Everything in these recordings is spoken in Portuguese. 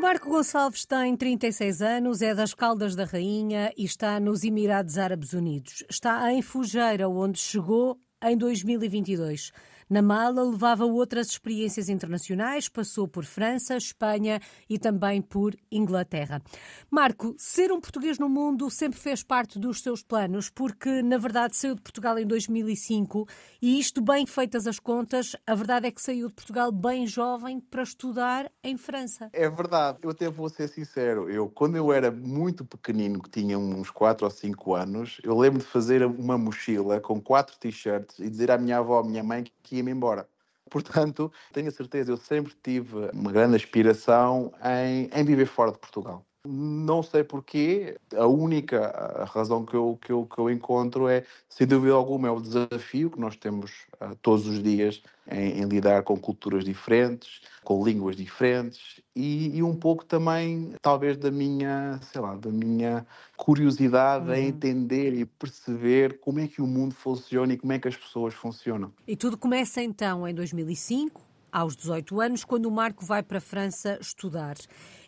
Marco Gonçalves tem 36 anos, é das Caldas da Rainha e está nos Emirados Árabes Unidos. Está em Fujeira, onde chegou em 2022. Na mala levava outras experiências internacionais, passou por França, Espanha e também por Inglaterra. Marco, ser um português no mundo sempre fez parte dos seus planos, porque na verdade saiu de Portugal em 2005 e isto bem feitas as contas, a verdade é que saiu de Portugal bem jovem para estudar em França. É verdade, eu até vou ser sincero, eu quando eu era muito pequenino, que tinha uns 4 ou 5 anos, eu lembro de fazer uma mochila com quatro t-shirts e dizer à minha avó, à minha mãe que ia-me embora. Portanto, tenho a certeza, eu sempre tive uma grande aspiração em, em viver fora de Portugal. Não sei porquê, a única razão que eu, que, eu, que eu encontro é, sem dúvida alguma, é o desafio que nós temos uh, todos os dias em, em, lidar com culturas diferentes, com línguas diferentes e, e, um pouco também, talvez, da minha, sei lá, da minha curiosidade uhum. em entender e perceber como é que o mundo funciona e como é que as pessoas funcionam. E tudo começa então em 2005, aos 18 anos, quando o Marco vai para a França estudar.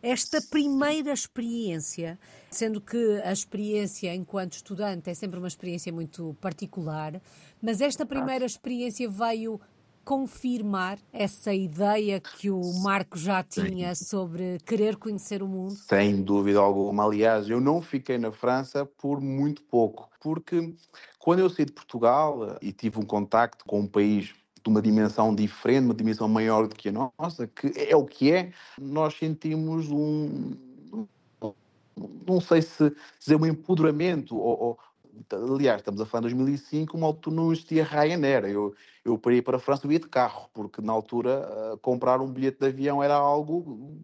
Esta primeira experiência, sendo que a experiência enquanto estudante é sempre uma experiência muito particular, mas esta primeira experiência veio confirmar essa ideia que o Marco já tinha sobre querer conhecer o mundo? Sem dúvida alguma. Aliás, eu não fiquei na França por muito pouco, porque quando eu saí de Portugal e tive um contacto com um país de uma dimensão diferente, uma dimensão maior do que a nossa, que é o que é, nós sentimos um. Não sei se dizer um empoderamento, ou, ou aliás, estamos a falar de 2005, uma existia Ryanair. Eu, eu parei para a França e ia de carro, porque na altura comprar um bilhete de avião era algo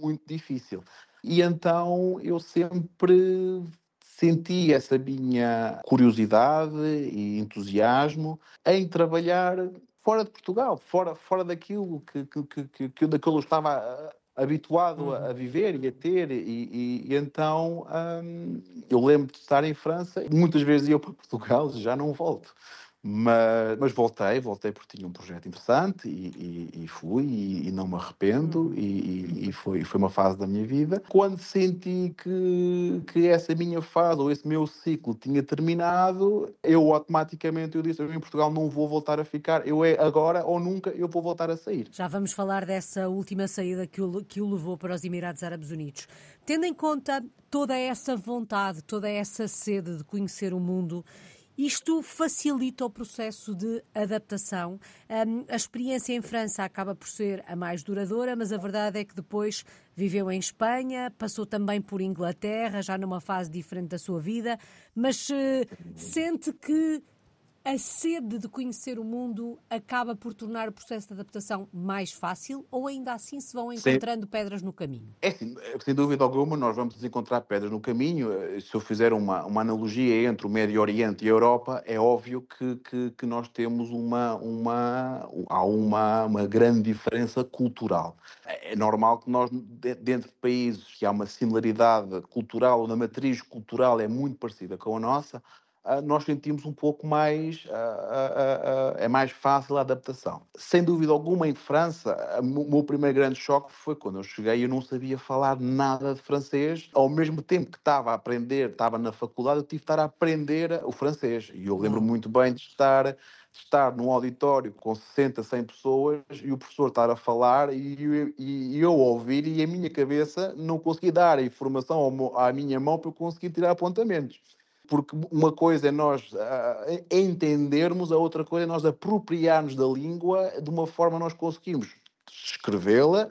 muito difícil. E então eu sempre senti essa minha curiosidade e entusiasmo em trabalhar fora de Portugal, fora, fora daquilo que, que, que, que, daquilo eu estava ah, habituado uhum. a viver e a ter, e, e, e então hum, eu lembro de estar em França, muitas vezes ia para Portugal, já não volto. Mas, mas, voltei, voltei porque tinha um projeto interessante e, e, e fui e, e, não me arrependo uhum. e, foi, foi uma fase da minha vida. Quando senti que, que essa minha fase ou esse meu ciclo tinha terminado, eu automaticamente eu disse, eu em Portugal não vou voltar a ficar, eu é agora ou nunca eu vou voltar a sair. Já vamos falar dessa última saída que o, que o levou para os Emirados Árabes Unidos. Tendo em conta toda essa vontade, toda essa sede de conhecer o mundo isto facilita o processo de adaptação. A experiência em França acaba por ser a mais duradoura, mas a verdade é que depois viveu em Espanha, passou também por Inglaterra, já numa fase diferente da sua vida, mas uh, sente que a sede de conhecer o mundo acaba por tornar o processo de adaptação mais fácil ou ainda assim se vão encontrando Sim. pedras no caminho? É sim, sem dúvida alguma, nós vamos encontrar pedras no caminho. Se eu fizer uma, uma analogia entre o Médio Oriente e a Europa, é óbvio que, que, que nós temos uma, uma, há uma, uma grande diferença cultural. É normal que nós, dentro de países que há uma similaridade cultural, ou na matriz cultural é muito parecida com a nossa, nós sentimos um pouco mais, ah, ah, é mais fácil a adaptação. Sem dúvida alguma, em França, o meu primeiro grande choque foi quando eu cheguei e eu não sabia falar nada de francês. Ao mesmo tempo que estava a aprender, estava na faculdade, eu tive de estar a aprender o francês. E eu lembro muito bem de estar estar num auditório com 60, 100 pessoas e o professor estar a falar e, e, e eu ouvir e a minha cabeça não conseguia dar a informação à minha mão para eu conseguir tirar apontamentos porque uma coisa é nós uh, entendermos, a outra coisa é nós apropriarmos da língua de uma forma nós conseguimos escrevê-la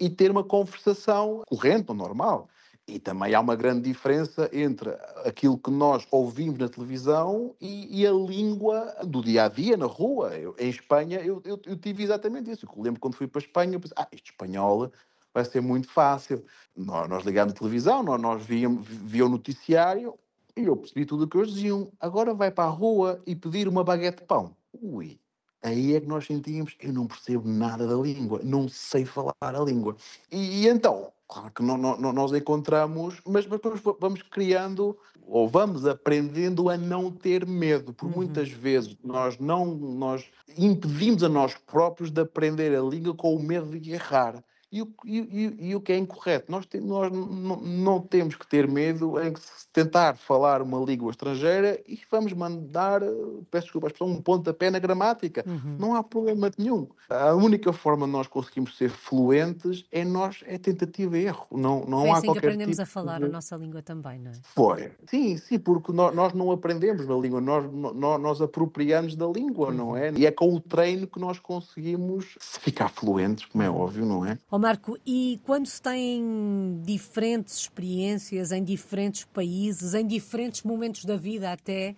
e ter uma conversação corrente ou normal. E também há uma grande diferença entre aquilo que nós ouvimos na televisão e, e a língua do dia a dia, na rua. Eu, em Espanha, eu, eu, eu, tive exatamente isso. Eu lembro quando fui para a Espanha, eu pensei, ah, este espanhol vai ser muito fácil. Nós, nós ligámos a televisão, nós, nós víamos, o noticiário, e eu percebi tudo o que eles diziam. Agora vai para a rua e pedir uma baguete de pão. Ui, aí é que nós sentíamos, eu não percebo nada da língua, não sei falar a língua. E, e então, claro que não, não, nós encontramos, mas, mas vamos criando ou vamos aprendendo a não ter medo, porque uhum. muitas vezes nós não nós impedimos a nós próprios de aprender a língua com o medo de errar. E o, e, e, o que é incorreto. Nós, te, nós não temos que ter medo em tentar falar uma língua estrangeira e vamos mandar, peço desculpa, um pontapé na gramática. Uhum. Não há problema nenhum. A única forma de nós conseguimos ser fluentes é nós é tentativa e erro. Não, não Foi há assim qualquer que aprendemos tipo a falar de... a nossa língua também, não é? Foi. Sim, sim, porque nós, nós não aprendemos na língua, nós, nós, nós apropriamos da língua, uhum. não é? E é com o treino que nós conseguimos ficar fluentes, como é uhum. óbvio, não é? Oh, Marco, e quando se tem diferentes experiências em diferentes países, em diferentes momentos da vida até,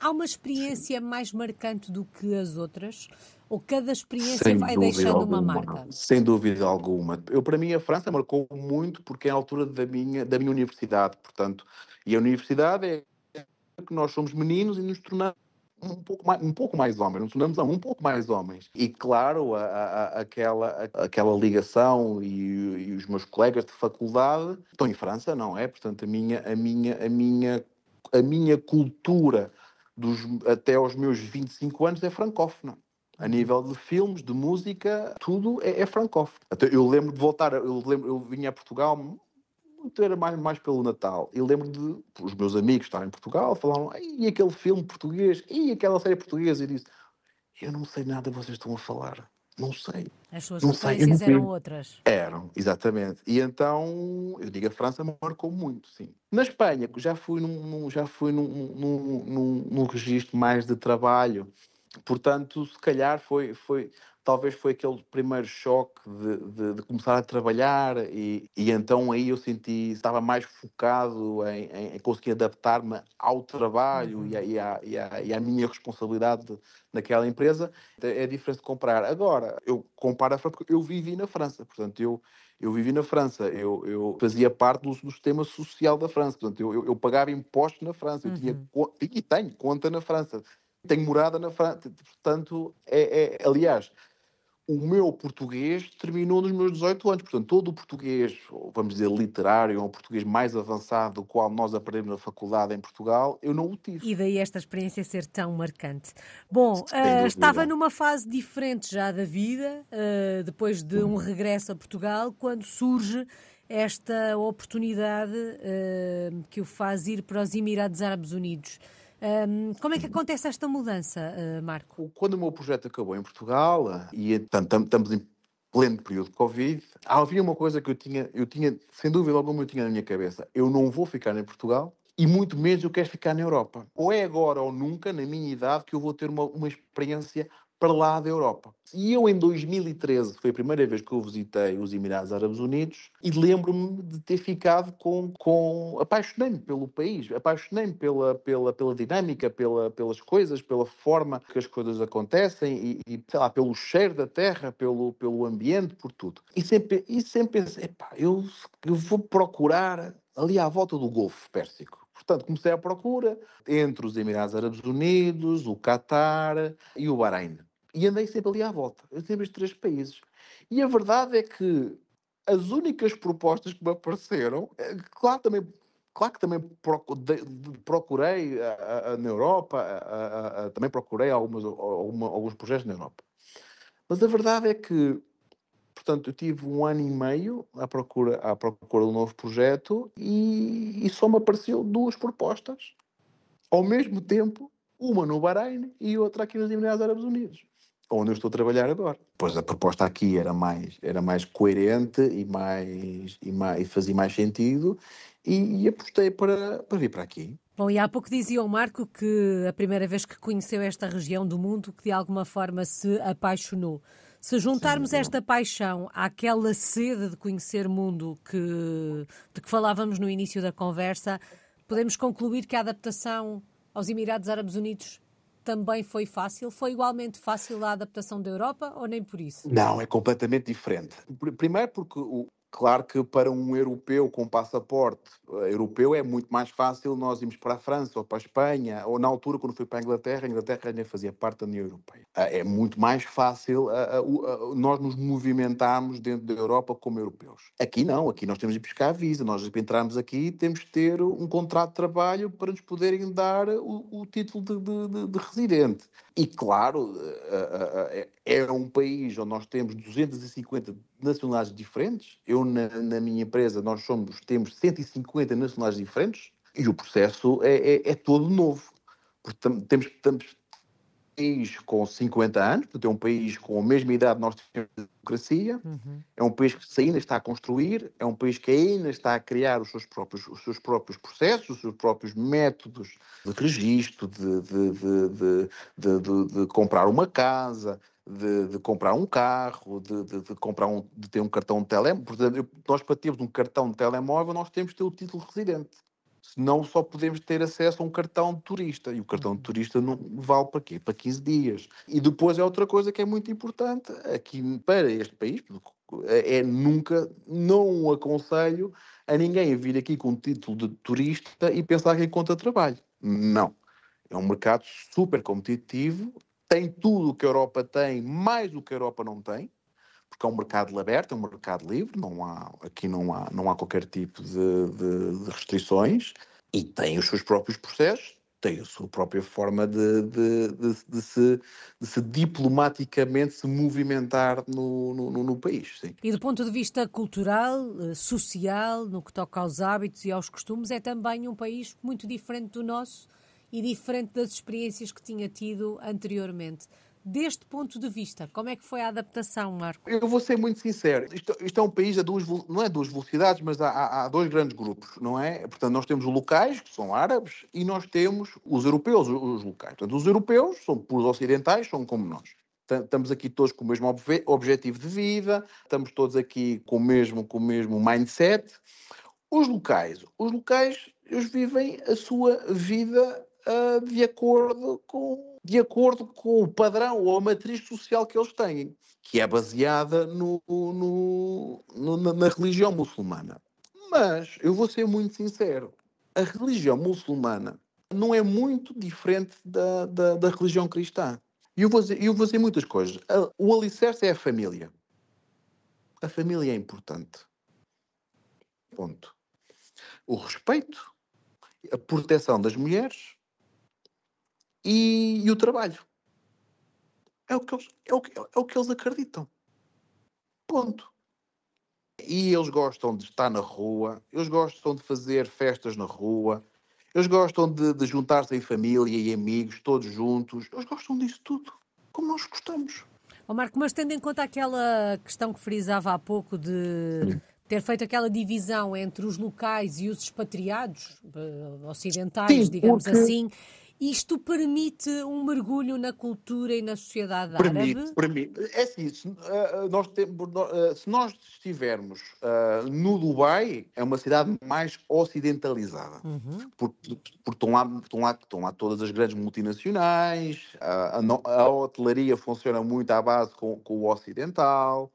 há uma experiência mais marcante do que as outras? Ou cada experiência Sem vai deixando alguma, uma marca? Sem dúvida alguma. Eu, para mim, a França marcou muito porque é a altura da minha, da minha universidade, portanto, e a universidade é que nós somos meninos e nos tornamos um pouco mais, um pouco mais homens, nos tornamos um pouco mais homens. E claro, a, a, aquela, a, aquela ligação e, e, os meus colegas de faculdade estão em França, não é? Portanto, a minha, a minha, a minha, a minha cultura dos, até aos meus 25 anos é francófona. A nível de filmes, de música, tudo é, é francófono. Eu lembro de voltar, eu, lembro, eu vinha a Portugal muito era mais, mais pelo Natal. E lembro de os meus amigos estarem em Portugal, falaram, e aquele filme português, e aquela série portuguesa, e disse, eu não sei nada vocês estão a falar. Não sei. As suas referências eram outras. Eram, exatamente. E então, eu digo, a França marcou muito, sim. Na Espanha, já fui num, num já fui num, num, num, num registro mais de trabalho, portanto, se calhar foi, foi, talvez foi aquele primeiro choque de, de, de começar a trabalhar e, e, então aí eu senti, estava mais focado em, em, em conseguir adaptar-me ao trabalho uhum. e, a, e, a, e, a, e, à minha responsabilidade naquela empresa. É diferente de comprar. Agora, eu comparo a França porque eu vivi na França, portanto, eu, eu vivi na França, eu, eu fazia parte do, do, sistema social da França, portanto, eu, eu, eu pagava impostos na França, eu tinha, uhum. e tenho conta na França, tenho morada na França, portanto, é, é aliás, o meu português terminou nos meus 18 anos. Portanto, todo o português, vamos dizer, literário, ou o português mais avançado, do qual nós aprendemos na faculdade em Portugal, eu não o tive. E daí esta experiência ser tão marcante. Bom, uh, estava numa fase diferente já da vida, uh, depois de um regresso a Portugal, quando surge esta oportunidade uh, que o faz ir para os Emirados Árabes Unidos. Um, como é que acontece esta mudança, uh, Marco? Quando o meu projeto acabou em Portugal, ah, e estamos em pleno período de Covid, havia uma coisa que eu tinha, eu tinha, sem dúvida alguma, eu tinha na minha cabeça. Eu não vou ficar em Portugal e muito menos eu quero ficar na Europa. Ou é agora ou nunca, na minha idade, que eu vou ter uma, uma experiência para lá da Europa. E eu, em 2013, foi a primeira vez que eu visitei os Emirados Árabes Unidos e lembro-me de ter ficado com. com apaixonei-me pelo país, apaixonei-me pela, pela, pela dinâmica, pela, pelas coisas, pela forma que as coisas acontecem e, e sei lá, pelo cheiro da terra, pelo, pelo ambiente, por tudo. E sempre, e sempre pensei, epá, eu, eu vou procurar ali à volta do Golfo Pérsico. Portanto, comecei a procura entre os Emirados Árabes Unidos, o Catar e o Bahrein e andei sempre ali à volta, sempre estes três países. E a verdade é que as únicas propostas que me apareceram, eh, claro, também, claro que também procurei na Europa, também procurei algumas, alguma, alguns projetos na Europa. Mas a verdade é que, portanto, eu tive um ano e meio à procura, à procura de um novo projeto e, e só me apareceu duas propostas ao mesmo tempo, uma no Bahrein e outra aqui nos Emirados Árabes Unidos onde eu estou a trabalhar agora. Pois a proposta aqui era mais, era mais coerente e, mais, e, mais, e fazia mais sentido e, e apostei para, para vir para aqui. Bom, e há pouco dizia o Marco que a primeira vez que conheceu esta região do mundo, que de alguma forma se apaixonou. Se juntarmos Sim, esta paixão àquela sede de conhecer mundo que, de que falávamos no início da conversa, podemos concluir que a adaptação aos Emirados Árabes Unidos também foi fácil? Foi igualmente fácil a adaptação da Europa ou nem por isso? Não, é completamente diferente. Primeiro porque o, Claro que para um europeu com passaporte eh, europeu é muito mais fácil nós irmos para a França ou para a Espanha, ou na altura, quando fui para a Inglaterra, a Inglaterra ainda fazia parte da União Europeia. Ah, é muito mais fácil uh, uh, nós nos movimentarmos dentro da Europa como europeus. Aqui não, aqui nós temos de buscar a visa, nós para entrarmos aqui temos de ter um contrato de trabalho para nos poderem dar o, o título de, de, de, de, residente. E claro, é, é um país onde nós temos 250 nacionalidades diferentes. Eu, na, na, minha empresa, nós somos, temos 150 nacionalidades diferentes e o processo é, é, é todo novo. Portanto, temos, temos país com 50 anos, portanto, é um país com a mesma idade que nós temos de democracia, uhum. é um país que ainda está a construir, é um país que ainda está a criar os seus próprios, os seus próprios processos, os seus próprios métodos de registro, de, de, de, de comprar uma casa, de, de, comprar um carro, de, de, de, comprar um, de ter um cartão de telemóvel. Portanto, nós para termos um cartão de telemóvel, nós temos que ter o título residente. Senão só podemos ter acesso a um cartão de turista. E o cartão de uhum. turista não vale para quê? Para 15 dias. E depois é outra coisa que é muito importante aqui para este país, é nunca, não aconselho a ninguém a vir aqui com o título de turista e pensar que encontra trabalho. Não. É um mercado super competitivo, tem tudo o que a Europa tem, mais do que a Europa não tem, porque é um mercado aberto, é um mercado livre, não há, aqui não há, não há qualquer tipo de, de, de restrições e tem os seus próprios processos, tem a sua própria forma de, de, de, se, se diplomaticamente se movimentar no, no, no, país. Sim. E do ponto de vista cultural, eh, social, no que toca aos hábitos e aos costumes, é também um país muito diferente do nosso e diferente das experiências que tinha tido anteriormente. Deste ponto de vista, como é que foi a adaptação, Marco? Eu vou ser muito sincero. Isto, isto é um país a duas, não é duas velocidades, mas há, há, dois grandes grupos, não é? Portanto, nós temos os locais, que são árabes, e nós temos os europeus, os locais. Portanto, os europeus são puros ocidentais, são como nós. Estamos aqui todos com o mesmo objetivo de vida, estamos todos aqui com o mesmo, com o mesmo mindset. Os locais, os locais, eles vivem a sua vida uh, de, acordo com, de acordo com o padrão ou a matriz social que eles têm, que é baseada no, no, no, na, na religião muçulmana. Mas eu vou ser muito sincero: a religião muçulmana não é muito diferente da, da, da religião cristã. E eu vou dizer, eu vou dizer muitas coisas. O alicerce é a família. A família é importante. Ponto. O respeito, a proteção das mulheres e, e o trabalho. É o, que eles, é, o que, é o que eles acreditam. Ponto. E eles gostam de estar na rua, eles gostam de fazer festas na rua, eles gostam de, de juntar-se em família e amigos, todos juntos. Eles gostam disso tudo, como nós gostamos. Oh Marco, mas tendo em conta aquela questão que frisava há pouco de ter feito aquela divisão entre os locais e os expatriados, eh, ocidentais, Sim, digamos porque... assim, isto permite um mergulho na cultura e na sociedade permite, árabe? Permite. É assim, se, uh, nós temos, uh, se nós estivermos uh, no Dubai, é uma cidade mais ocidentalizada. Uhum. Porque, porque estão, lá, estão, lá, estão lá todas as grandes multinacionais, a, a, hotelaria funciona muito à base com, com o ocidental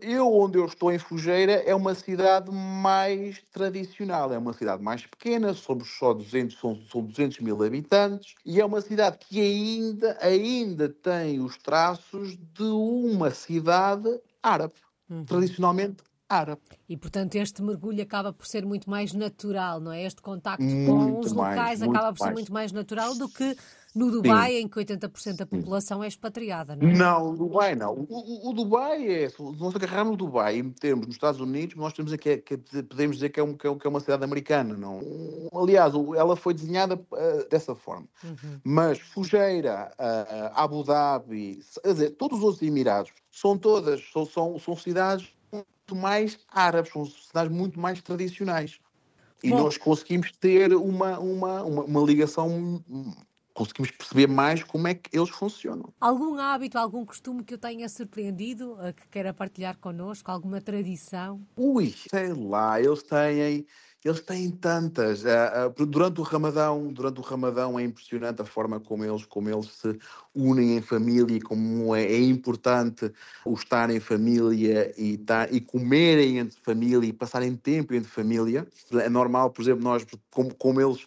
eu, onde eu estou em Fugeira, é uma cidade mais tradicional, é uma cidade mais pequena, somos só 200, são, são 200 mil habitantes, e é uma cidade que ainda, ainda tem os traços de uma cidade árabe, uhum. tradicionalmente árabe. E, portanto, este mergulho acaba por ser muito mais natural, não é? Este contacto muito com os mais, locais acaba por ser muito mais natural do que no Dubai, Sim. em que 80% da população é expatriada, não é? Não, Dubai não. O, o, o Dubai é. Se nós agarrarmos o Dubai e metermos nos Estados Unidos, nós temos aqui, que, podemos dizer que é, um, que, é, é uma cidade americana. Não? Aliás, ela foi desenhada uh, dessa forma. Uhum. Mas Fujeira, uh, Abu Dhabi, quer dizer, todos os outros Emirados, são todas, são, são, são cidades muito mais árabes, são cidades muito mais tradicionais. E Bom, nós conseguimos ter uma, uma, uma, uma ligação conseguimos perceber mais como é que eles funcionam. Algum hábito, algum costume que eu tenha surpreendido, que queira partilhar connosco, alguma tradição? Ui, sei lá, eles têm, eles têm tantas. Ah, ah, durante o Ramadão, durante o Ramadão é impressionante a forma como eles, como eles se unem em família e como é, é importante o estar em família e, estar, e comerem entre família e passarem tempo entre família. É normal, por exemplo, nós, como, como eles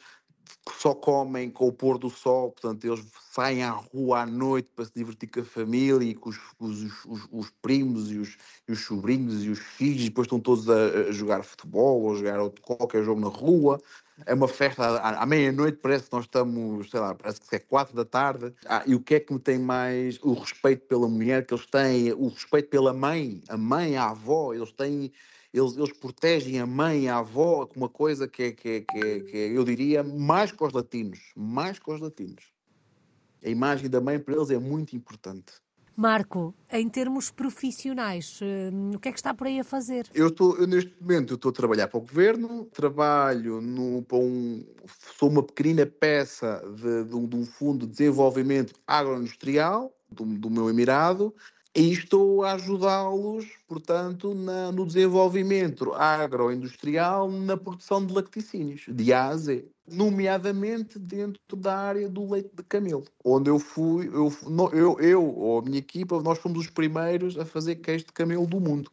só comem com o pôr do sol, portanto, eles saem à rua à noite para se divertir com a família e com os, os, os, os primos e os, e os, sobrinhos e os filhos, e depois estão todos a, a jogar futebol ou a jogar qualquer jogo na rua. É uma festa à, à meia-noite, parece que nós estamos, sei lá, parece que é quatro da tarde. Ah, e o que é que me tem mais? O respeito pela mulher que eles têm, o respeito pela mãe, a mãe, a avó, eles têm eles, eles protegem a mãe, a avó, com uma coisa que é, que, é, que, é, que é, eu diria, mais que os latinos. Mais que os latinos. A imagem da mãe para eles é muito importante. Marco, em termos profissionais, hum, o que é que está por aí a fazer? Eu estou, eu, neste momento, estou a trabalhar para o governo, trabalho no, para um, sou uma pequenina peça de, de, um, de um fundo de desenvolvimento agroindustrial do, do meu Emirado e estou a ajudá-los, portanto, na, no desenvolvimento agroindustrial na produção de lacticínios, de A a Z, nomeadamente dentro da área do leite de camelo, onde eu fui, eu, eu, eu ou a minha equipa, nós fomos os primeiros a fazer queijo de camelo do mundo,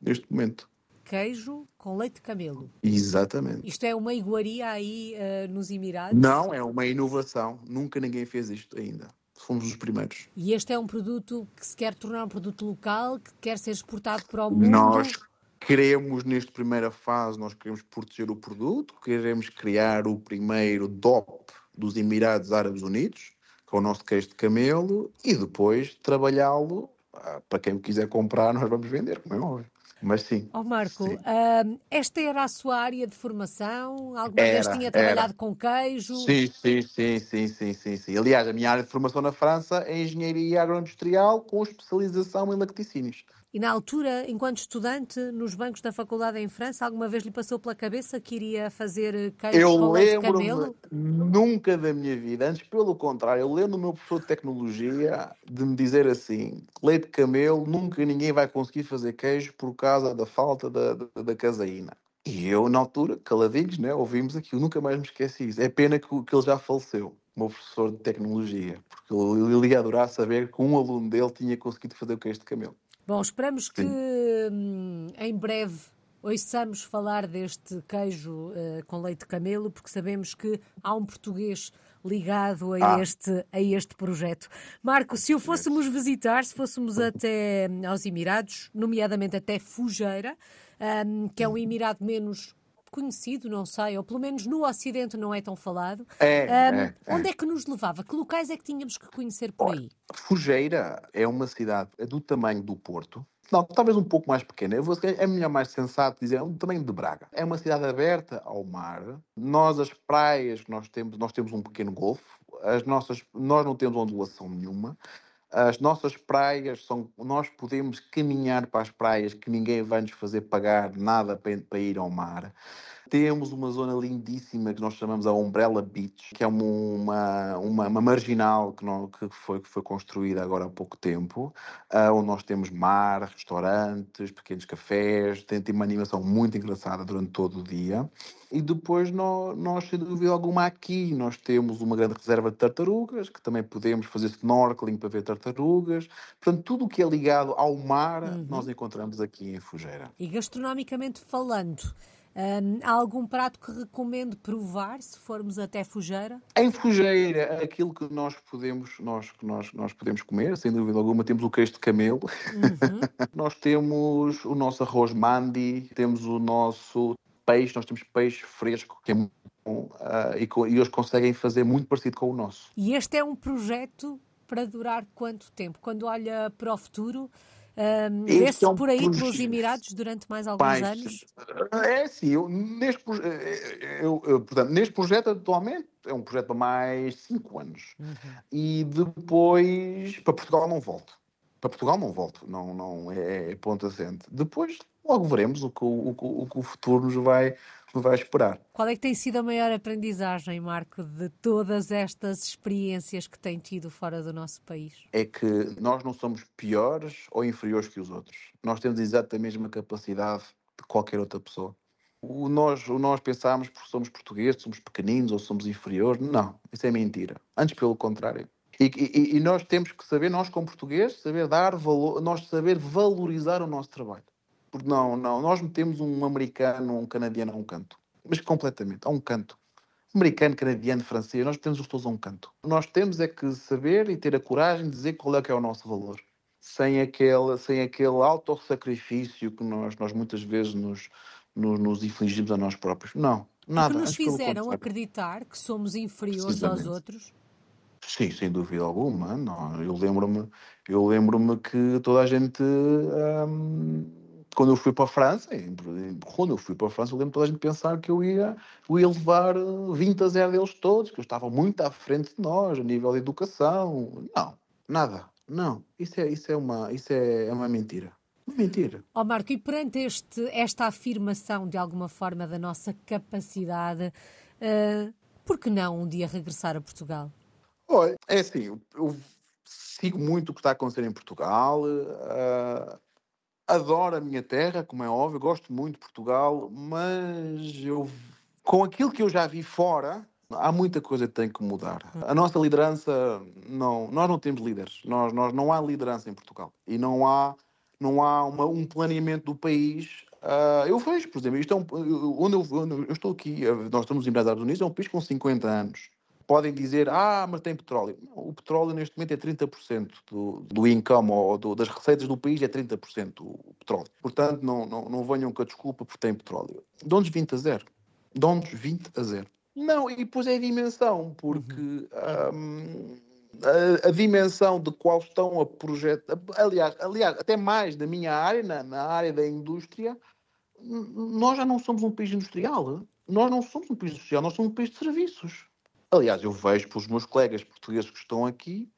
neste momento. Queijo com leite de camelo. Exatamente. Isto é uma iguaria aí uh, nos Emirados? Não, é uma inovação. Nunca ninguém fez isto ainda fomos os primeiros. E este é um produto que se quer tornar um produto local, que quer ser exportado para o mundo? Nós queremos, nesta primeira fase, nós queremos proteger o produto, queremos criar o primeiro DOP dos Emirados Árabes Unidos, com é o nosso queijo de camelo, e depois trabalhá-lo ah, para quem quiser comprar, nós vamos vender, como é óbvio. Mas sim. Ó oh Marco, uh, esta era a sua área de formação? Alguma era, vez tinha trabalhado era. com queijo? Sim, sim, sim, sim, sim, sim, sim. Aliás, a minha área de formação na França é engenharia agroindustrial com especialização em lacticínios. E na altura, enquanto estudante, nos bancos da faculdade em França, alguma vez lhe passou pela cabeça que iria fazer queijo eu com leite de camelo? Nunca da minha vida. Antes, pelo contrário, eu lembro o meu professor de tecnologia de me dizer assim: leite de camelo, nunca ninguém vai conseguir fazer queijo por causa da falta da, da, da caseína. E eu, na altura, caladinhos, né, ouvimos aquilo, nunca mais me esqueci isso. É pena que, que ele já faleceu, o meu professor de tecnologia, porque ele ia adorar saber que um aluno dele tinha conseguido fazer o queijo de camelo. Bom, esperamos que hum, em breve ouçamos falar deste queijo uh, com leite de camelo, porque sabemos que há um português ligado a, ah. este, a este projeto. Marco, se o fôssemos visitar, se fôssemos até hum, aos Emirados, nomeadamente até Fugeira, um, que é um Emirado menos conhecido, não sei, ou pelo menos no Ocidente não é tão falado. É, um, é, é. Onde é. que nos levava? Que locais é que tínhamos que conhecer por aí? Fugeira é uma cidade é do tamanho do Porto, não, talvez um pouco mais pequena. Vou, é melhor mais sensato dizer, é o tamanho de Braga. É uma cidade aberta ao mar. Nós, as praias, nós temos, nós temos um pequeno golfo. As nossas, nós não temos ondulação nenhuma. As nossas praias são. Nós podemos caminhar para as praias que ninguém vai nos fazer pagar nada para, para ir ao mar. Temos uma zona lindíssima que nós chamamos a Umbrella Beach, que é uma, uma, uma marginal que, não, que, foi, que foi construída agora há pouco tempo, uh, onde nós temos mar, restaurantes, pequenos cafés, tem, tem uma animação muito engraçada durante todo o dia. E depois nós, nós, sem dúvida alguma, aqui nós temos uma grande reserva de tartarugas, que também podemos fazer snorkeling para ver tartarugas. Portanto, tudo o que é ligado ao mar, uhum. nós encontramos aqui em Fugeira. E gastronomicamente falando, um, há algum prato que recomendo provar se formos até Fugeira? Em Fugeira, aquilo que nós podemos, nós, nós, nós podemos comer, sem dúvida alguma, temos o queijo de camelo, uhum. nós temos o nosso arroz mandi, temos o nosso peixe, nós temos peixe fresco, que é muito bom, uh, e, e eles conseguem fazer muito parecido com o nosso. E este é um projeto para durar quanto tempo? Quando olha para o futuro, um, Vê-se é um por aí projeto. pelos Emirados durante mais alguns Pai, anos? É sim, eu, neste, eu, eu, portanto, neste projeto atualmente é um projeto para mais 5 anos. Uhum. E depois para Portugal não volto. Para Portugal não volto, não, não é, é ponto assente. Depois logo veremos o que o, o, o, que o futuro nos vai, me vai esperar. Qual é que tem sido a maior aprendizagem, Marco, de todas estas experiências que tem tido fora do nosso país? É que nós não somos piores ou inferiores que os outros. Nós temos exatamente a mesma capacidade de qualquer outra pessoa. O nós, o nós pensamos porque somos portugueses, somos pequeninos ou somos inferiores. Não, isso é mentira. Antes, pelo contrário. E, e, e nós temos que saber, nós como portugueses, saber dar valor, nós saber valorizar o nosso trabalho. Porque não, não, nós metemos um americano, um canadiano a um canto. Mas completamente, a um canto. americano, canadiano, francês, nós temos os todos a um canto. Nós temos é que saber e ter a coragem de dizer qual é que é o nosso valor. Sem aquele, sem aquele auto-sacrifício que nós, nós muitas vezes nos, nos, nos infligimos a nós próprios. Não, nada. Que nos fizeram acreditar que somos inferiores aos outros? Sim, sem dúvida alguma. Não, eu lembro-me, eu lembro-me que toda a gente hum, quando eu fui para a França, quando eu fui para a França, eu lembro toda a gente pensar que eu ia, eu ia levar 20 a 0 deles todos, que eu estava muito à frente de nós, a nível de educação. Não, nada. Não. Isso é, isso é, uma, isso é, é uma mentira. Mentira. Ó oh, Marco, e perante este, esta afirmação, de alguma forma, da nossa capacidade, uh, por que não um dia regressar a Portugal? Olha, é assim, eu, eu sigo muito o que está a acontecer em Portugal. Uh, adoro a minha terra, como é óbvio, gosto muito de Portugal, mas eu, com aquilo que eu já vi fora, há muita coisa que tem que mudar. A nossa liderança, não, nós não temos líderes, nós, nós não há liderança em Portugal e não há, não há uma, um planeamento do país. Uh, eu vejo, por exemplo, isto é um, onde, eu, onde eu estou aqui, nós estamos em Unidos, é um país com 50 anos podem dizer, ah, mas tem petróleo. Não, o petróleo neste momento é 30% do, do income ou do, das receitas do país, é 30% o petróleo. Portanto, não, não, não venham com a desculpa porque tem petróleo. Dão-nos 20 a 0. Dão-nos 20 a 0. Não, e depois é a dimensão, porque uhum. um, a, a, dimensão de qual estão a projeto, aliás, aliás, até mais da minha área, na, na área da indústria, nós já não somos um país industrial. Nós não somos um país industrial, nós somos um país de serviços. Aliás, eu vejo pelos meus colegas portugueses que estão aqui,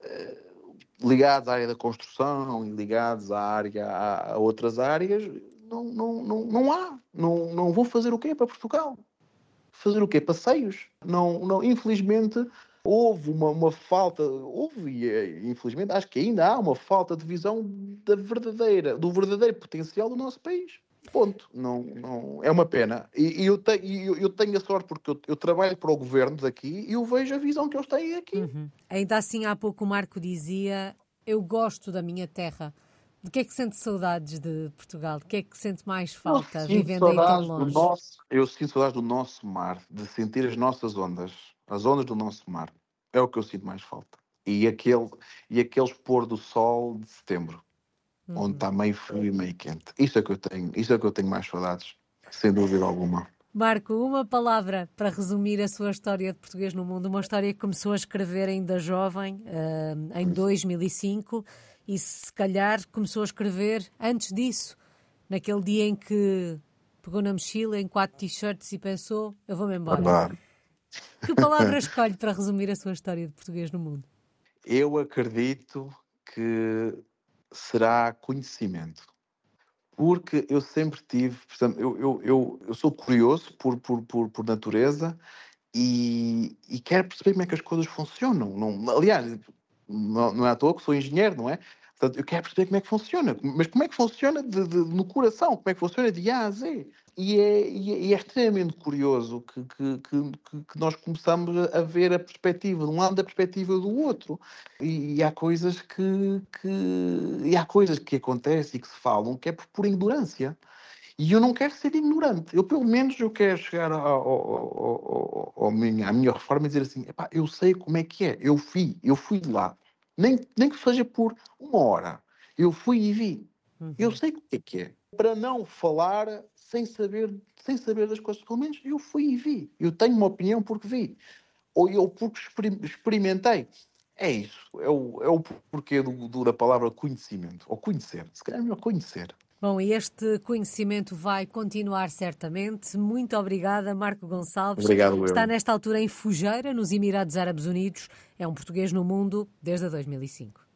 eh, ligados à área da construção e ligados à área, a, a outras áreas, não, não, não, não há. Não, não vou fazer o quê para Portugal? Fazer o quê? Passeios? Não, não, infelizmente, houve uma, uma falta, houve, e eh, infelizmente acho que ainda há uma falta de visão da verdadeira, do verdadeiro potencial do nosso país. Ponto. Não, não, é uma pena. E, e eu, te, eu, eu, tenho a sorte porque eu, eu, trabalho para o governo daqui e eu vejo a visão que eles têm aqui. Uhum. Ainda assim, há pouco o Marco dizia: Eu gosto da minha terra. De que é que sente saudades de Portugal? De que é que sente mais falta vivendo aí tão longe? Nosso, eu sinto saudades do nosso mar, de sentir as nossas ondas, as ondas do nosso mar. É o que eu sinto mais falta. E, aquele, e aqueles pôr do sol de setembro uhum. onde está meio frio e meio quente. Isso é que eu tenho, isso é que eu tenho mais saudades, sem dúvida alguma. Marco, uma palavra para resumir a sua história de português no mundo, uma história que começou a escrever ainda jovem, uh, em 2005, e se calhar começou a escrever antes disso, naquele dia em que pegou na mochila em quatro t-shirts e pensou: eu vou-me embora. Verdade. Que palavra escolhe para resumir a sua história de português no mundo? Eu acredito que será conhecimento. Porque eu sempre tive, portanto, eu, eu, eu, eu sou curioso por, por, por, por natureza e, e quero perceber como é que as coisas funcionam. Não, aliás, não, não é à toa que sou engenheiro, não é? Portanto, eu quero perceber como é que funciona. Mas como é que funciona de, de, no coração? Como é que funciona de A a Z? E é, e é, e é extremamente curioso que, que, que, que, nós começamos a ver a perspectiva de um lado da perspectiva do outro. E, e há coisas que, que, há coisas que acontecem e que se falam que é por, ignorância. E eu não quero ser ignorante. Eu, pelo menos, eu quero chegar ao, ao, ao, ao minha, à minha reforma e dizer assim, eu sei como é que é. Eu fui, eu fui de lá. Nem, nem que seja por uma hora. Eu fui e vi. Uhum. Eu sei o que é que é. Para não falar sem saber, sem saber das coisas. Pelo menos eu fui e vi. Eu tenho uma opinião porque vi. Ou eu porque experimentei. É isso. É o, é o porquê do, do, da palavra conhecimento. Ou conhecer. Se calhar é melhor conhecer. Bom, e este conhecimento vai continuar certamente. Muito obrigada, Marco Gonçalves. Obrigado, Está nesta altura em Fujeira, nos Emirados Árabes Unidos. É um português no mundo desde 2005.